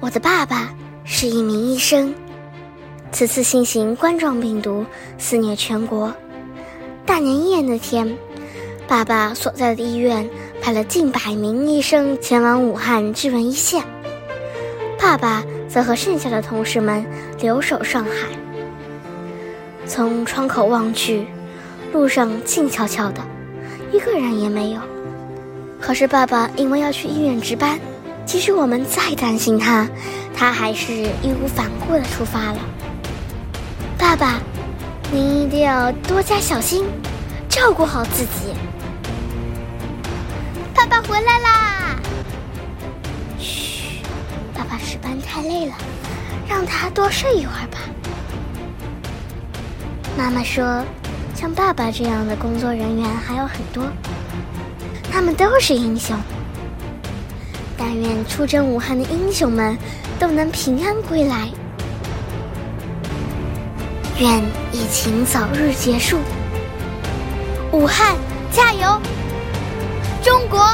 我的爸爸是一名医生。此次新型冠状病毒肆虐全国，大年夜那天，爸爸所在的医院派了近百名医生前往武汉支援一线，爸爸则和剩下的同事们留守上海。从窗口望去，路上静悄悄的，一个人也没有。可是爸爸因为要去医院值班。即使我们再担心他，他还是义无反顾的出发了。爸爸，您一定要多加小心，照顾好自己。爸爸回来啦！嘘，爸爸值班太累了，让他多睡一会儿吧。妈妈说，像爸爸这样的工作人员还有很多，他们都是英雄。但愿出征武汉的英雄们都能平安归来。愿疫情早日结束。武汉加油！中国